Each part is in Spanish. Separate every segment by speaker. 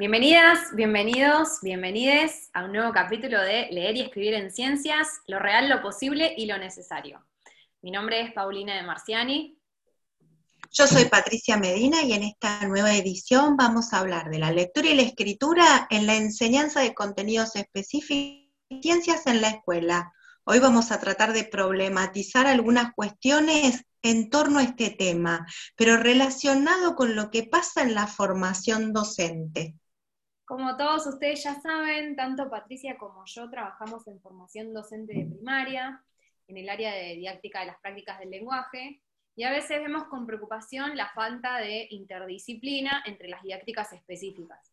Speaker 1: Bienvenidas, bienvenidos, bienvenides a un nuevo capítulo de Leer y Escribir en Ciencias, lo real, lo posible y lo necesario. Mi nombre es Paulina de Marciani.
Speaker 2: Yo soy Patricia Medina y en esta nueva edición vamos a hablar de la lectura y la escritura en la enseñanza de contenidos específicos y ciencias en la escuela. Hoy vamos a tratar de problematizar algunas cuestiones en torno a este tema, pero relacionado con lo que pasa en la formación docente.
Speaker 1: Como todos ustedes ya saben, tanto Patricia como yo trabajamos en formación docente de primaria, en el área de didáctica de las prácticas del lenguaje, y a veces vemos con preocupación la falta de interdisciplina entre las didácticas específicas.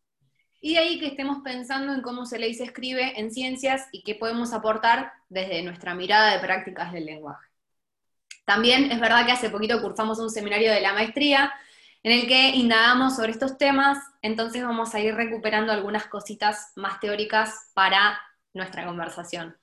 Speaker 1: Y de ahí que estemos pensando en cómo se lee y se escribe en ciencias y qué podemos aportar desde nuestra mirada de prácticas del lenguaje. También es verdad que hace poquito cursamos un seminario de la maestría en el que indagamos sobre estos temas, entonces vamos a ir recuperando algunas cositas más teóricas para nuestra conversación.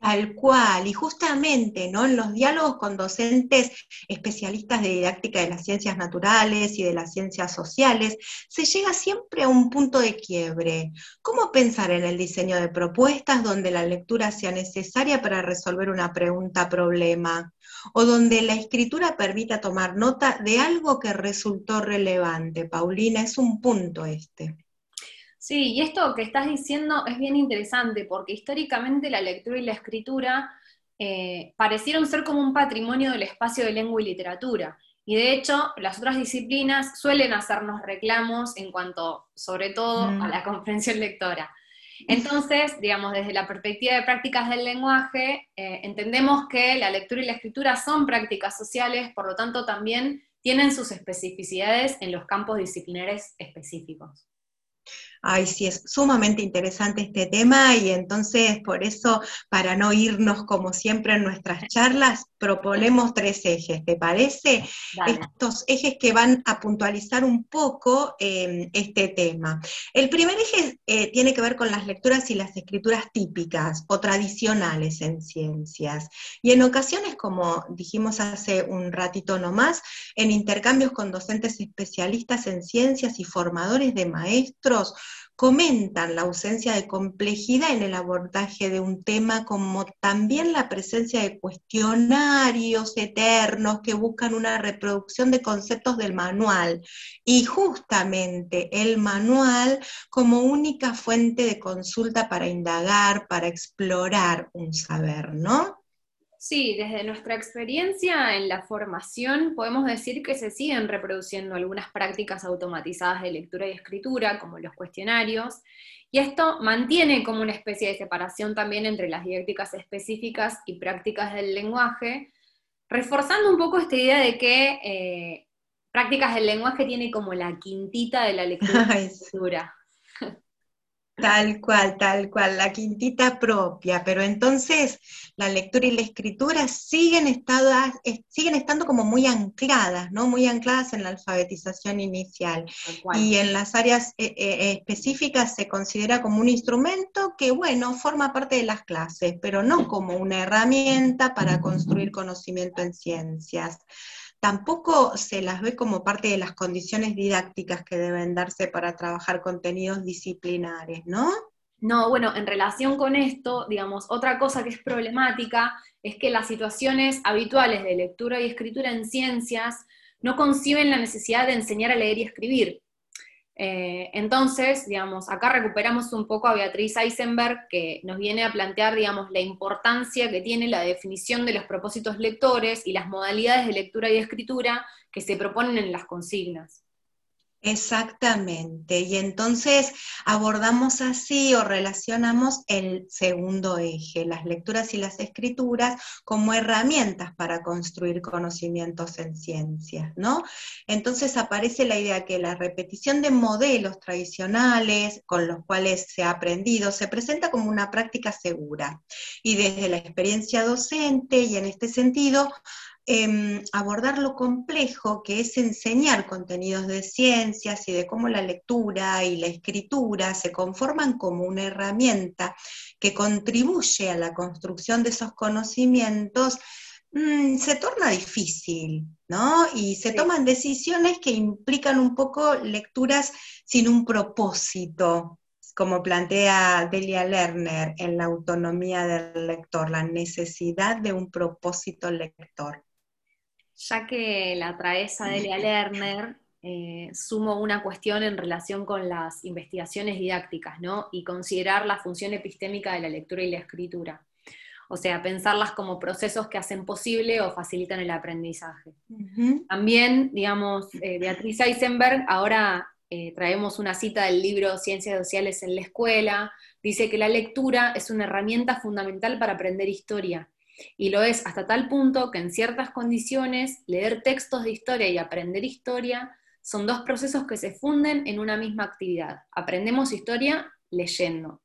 Speaker 2: Tal cual, y justamente ¿no? en los diálogos con docentes especialistas de didáctica de las ciencias naturales y de las ciencias sociales, se llega siempre a un punto de quiebre. ¿Cómo pensar en el diseño de propuestas donde la lectura sea necesaria para resolver una pregunta-problema? O donde la escritura permita tomar nota de algo que resultó relevante. Paulina, es un punto este.
Speaker 1: Sí, y esto que estás diciendo es bien interesante, porque históricamente la lectura y la escritura eh, parecieron ser como un patrimonio del espacio de lengua y literatura. Y de hecho, las otras disciplinas suelen hacernos reclamos en cuanto, sobre todo, a mm. la comprensión lectora. Entonces, digamos, desde la perspectiva de prácticas del lenguaje, eh, entendemos que la lectura y la escritura son prácticas sociales, por lo tanto también tienen sus especificidades en los campos disciplinares específicos.
Speaker 2: Ay, sí, es sumamente interesante este tema y entonces por eso, para no irnos como siempre en nuestras charlas, proponemos tres ejes, ¿te parece? Estos ejes que van a puntualizar un poco em, este tema. El primer eje eh, tiene que ver con las lecturas y las escrituras típicas o tradicionales en ciencias. Y en ocasiones, como dijimos hace un ratito nomás, en intercambios con docentes especialistas en ciencias y formadores de maestros, comentan la ausencia de complejidad en el abordaje de un tema, como también la presencia de cuestionarios eternos que buscan una reproducción de conceptos del manual, y justamente el manual como única fuente de consulta para indagar, para explorar un saber, ¿no?
Speaker 1: Sí, desde nuestra experiencia en la formación podemos decir que se siguen reproduciendo algunas prácticas automatizadas de lectura y escritura, como los cuestionarios, y esto mantiene como una especie de separación también entre las didácticas específicas y prácticas del lenguaje, reforzando un poco esta idea de que eh, prácticas del lenguaje tiene como la quintita de la lectura y escritura.
Speaker 2: Tal cual, tal cual, la quintita propia, pero entonces la lectura y la escritura siguen, siguen estando como muy ancladas, ¿no? Muy ancladas en la alfabetización inicial. Y en las áreas eh, eh, específicas se considera como un instrumento que, bueno, forma parte de las clases, pero no como una herramienta para construir conocimiento en ciencias tampoco se las ve como parte de las condiciones didácticas que deben darse para trabajar contenidos disciplinares, ¿no?
Speaker 1: No, bueno, en relación con esto, digamos, otra cosa que es problemática es que las situaciones habituales de lectura y escritura en ciencias no conciben la necesidad de enseñar a leer y escribir. Eh, entonces, digamos, acá recuperamos un poco a Beatriz Eisenberg, que nos viene a plantear, digamos, la importancia que tiene la definición de los propósitos lectores y las modalidades de lectura y escritura que se proponen en las consignas.
Speaker 2: Exactamente, y entonces abordamos así o relacionamos el segundo eje, las lecturas y las escrituras, como herramientas para construir conocimientos en ciencias, ¿no? Entonces aparece la idea que la repetición de modelos tradicionales con los cuales se ha aprendido se presenta como una práctica segura. Y desde la experiencia docente y en este sentido, Em, abordar lo complejo que es enseñar contenidos de ciencias y de cómo la lectura y la escritura se conforman como una herramienta que contribuye a la construcción de esos conocimientos mm, se torna difícil, ¿no? Y se toman decisiones que implican un poco lecturas sin un propósito, como plantea Delia Lerner en la autonomía del lector, la necesidad de un propósito lector.
Speaker 1: Ya que la traes a Delia Lerner, eh, sumo una cuestión en relación con las investigaciones didácticas, ¿no? Y considerar la función epistémica de la lectura y la escritura. O sea, pensarlas como procesos que hacen posible o facilitan el aprendizaje. También, digamos, eh, Beatriz Eisenberg, ahora eh, traemos una cita del libro Ciencias Sociales en la Escuela, dice que la lectura es una herramienta fundamental para aprender historia. Y lo es hasta tal punto que en ciertas condiciones leer textos de historia y aprender historia son dos procesos que se funden en una misma actividad. Aprendemos historia leyendo.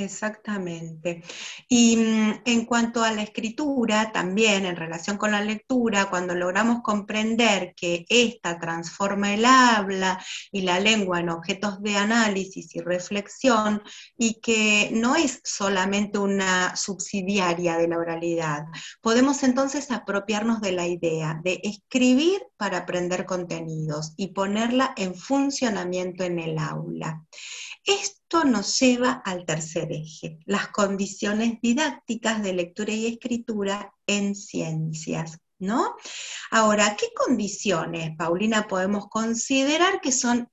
Speaker 2: Exactamente. Y mm, en cuanto a la escritura, también en relación con la lectura, cuando logramos comprender que ésta transforma el habla y la lengua en objetos de análisis y reflexión, y que no es solamente una subsidiaria de la oralidad, podemos entonces apropiarnos de la idea de escribir para aprender contenidos y ponerla en funcionamiento en el aula. Esto nos lleva al tercer eje, las condiciones didácticas de lectura y escritura en ciencias. ¿No? Ahora, ¿qué condiciones, Paulina, podemos considerar que son,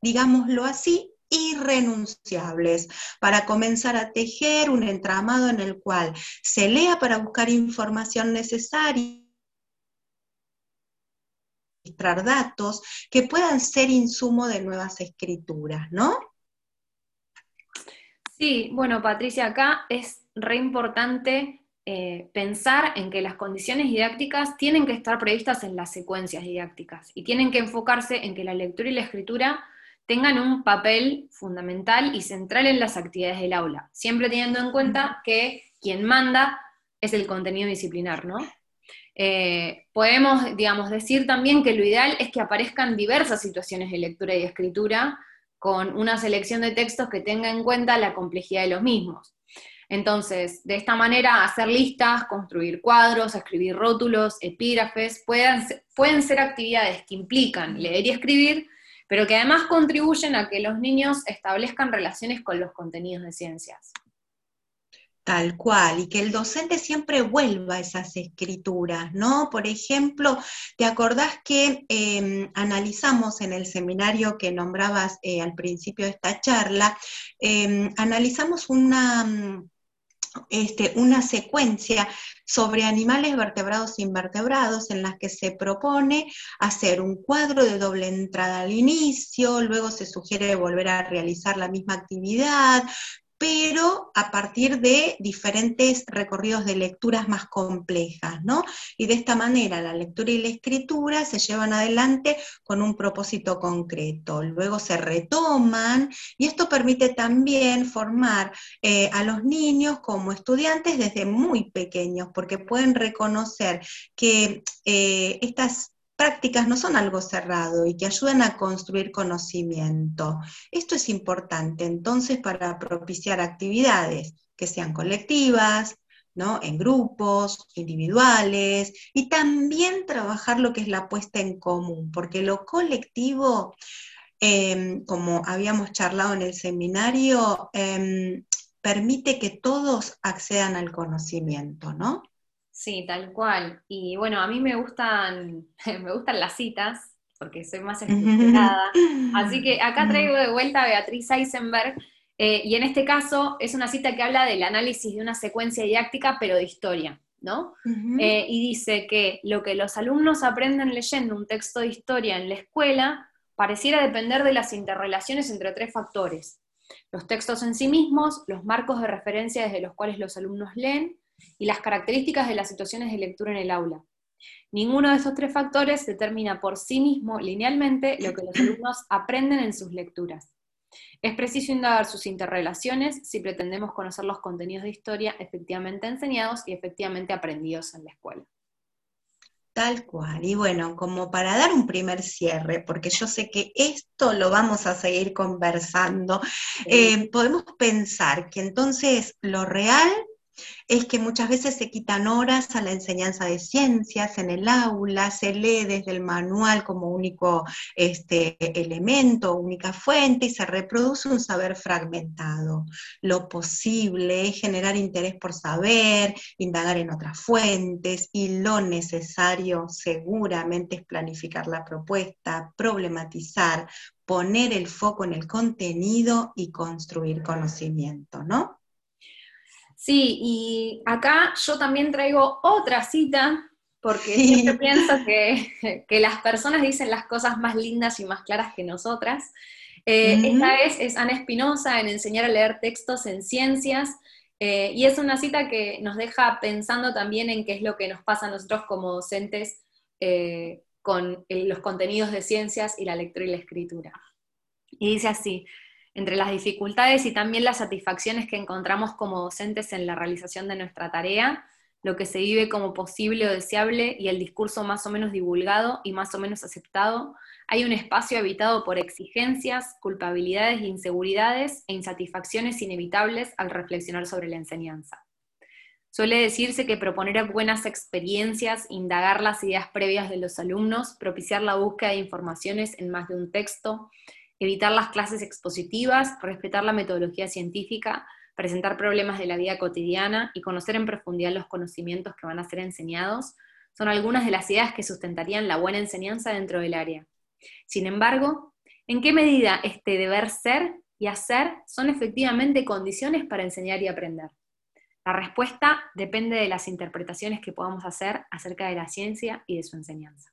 Speaker 2: digámoslo así, irrenunciables para comenzar a tejer un entramado en el cual se lea para buscar información necesaria datos que puedan ser insumo de nuevas escrituras, ¿no?
Speaker 1: Sí, bueno, Patricia, acá es re importante eh, pensar en que las condiciones didácticas tienen que estar previstas en las secuencias didácticas y tienen que enfocarse en que la lectura y la escritura tengan un papel fundamental y central en las actividades del aula, siempre teniendo en cuenta que quien manda es el contenido disciplinar, ¿no? Eh, podemos, digamos, decir también que lo ideal es que aparezcan diversas situaciones de lectura y escritura con una selección de textos que tenga en cuenta la complejidad de los mismos. Entonces, de esta manera, hacer listas, construir cuadros, escribir rótulos, epígrafes, pueden, pueden ser actividades que implican leer y escribir, pero que además contribuyen a que los niños establezcan relaciones con los contenidos de ciencias.
Speaker 2: Tal cual, y que el docente siempre vuelva a esas escrituras, ¿no? Por ejemplo, ¿te acordás que em, analizamos en el seminario que nombrabas eh, al principio de esta charla, em, analizamos una, este, una secuencia sobre animales vertebrados e invertebrados en las que se propone hacer un cuadro de doble entrada al inicio, luego se sugiere volver a realizar la misma actividad, pero a partir de diferentes recorridos de lecturas más complejas, ¿no? Y de esta manera la lectura y la escritura se llevan adelante con un propósito concreto, luego se retoman y esto permite también formar eh, a los niños como estudiantes desde muy pequeños, porque pueden reconocer que eh, estas prácticas no son algo cerrado y que ayudan a construir conocimiento. Esto es importante entonces para propiciar actividades que sean colectivas, ¿no? en grupos, individuales, y también trabajar lo que es la puesta en común, porque lo colectivo, em, como habíamos charlado en el seminario, em, permite que todos accedan al conocimiento, ¿no?
Speaker 1: Sí, tal cual. Y bueno, a mí me gustan, me gustan las citas, porque soy más estructurada. Así que acá traigo de vuelta a Beatriz Eisenberg, eh, y en este caso es una cita que habla del análisis de una secuencia didáctica, pero de historia, ¿no? Eh, y dice que lo que los alumnos aprenden leyendo un texto de historia en la escuela pareciera depender de las interrelaciones entre tres factores. Los textos en sí mismos, los marcos de referencia desde los cuales los alumnos leen, y las características de las situaciones de lectura en el aula. Ninguno de estos tres factores determina por sí mismo linealmente lo que los alumnos aprenden en sus lecturas. Es preciso indagar sus interrelaciones si pretendemos conocer los contenidos de historia efectivamente enseñados y efectivamente aprendidos en la escuela.
Speaker 2: Tal cual. Y bueno, como para dar un primer cierre, porque yo sé que esto lo vamos a seguir conversando, eh, podemos pensar que entonces lo real es que muchas veces se quitan horas a la enseñanza de ciencias en el aula, se lee desde el manual como único este, elemento, única fuente y se reproduce un saber fragmentado. Lo posible es generar interés por saber, indagar en otras fuentes y lo necesario seguramente es planificar la propuesta, problematizar, poner el foco en el contenido y construir conocimiento, ¿no?
Speaker 1: Sí, y acá yo también traigo otra cita, porque siempre pienso que, las personas dicen las cosas más lindas y más claras que nosotras. Eh, esta vez es Ana Espinosa en Enseñar a leer textos en ciencias, eh, y es una cita que nos deja pensando también en qué es lo que nos pasa a nosotros como docentes eh, con los contenidos de ciencias y la lectura y la escritura. Y dice así, entre las dificultades y también las satisfacciones que encontramos como docentes en la realización de nuestra tarea, lo que se vive como posible o deseable y el discurso más o menos divulgado y más o menos aceptado, hay un espacio habitado por exigencias, culpabilidades, inseguridades e insatisfacciones inevitables al reflexionar sobre la enseñanza. Suele decirse que proponer buenas experiencias, indagar las ideas previas de los alumnos, propiciar la búsqueda de informaciones en más de un texto, evitar las clases expositivas, respetar la metodología científica, presentar problemas de la vida cotidiana y conocer en profundidad los conocimientos que van a ser enseñados, son algunas de las ideas que sustentarían la buena enseñanza dentro del área. Sin embargo, ¿en qué medida este deber ser y hacer son efectivamente condiciones para enseñar y aprender? La respuesta depende de las interpretaciones que podamos hacer acerca de la ciencia y de su enseñanza.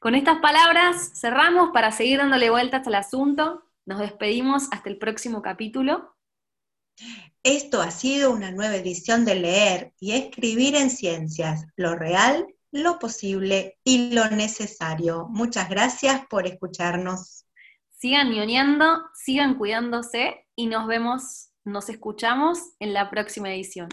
Speaker 1: Con estas palabras cerramos para seguir dándole vueltas al asunto. Nos despedimos hasta el próximo capítulo.
Speaker 2: Esto ha sido una nueva edición de Leer y Escribir en Ciencias, lo real, lo posible y lo necesario. Muchas gracias por escucharnos.
Speaker 1: Sigan ñoñando, sigan cuidándose y nos vemos, nos escuchamos en la próxima edición.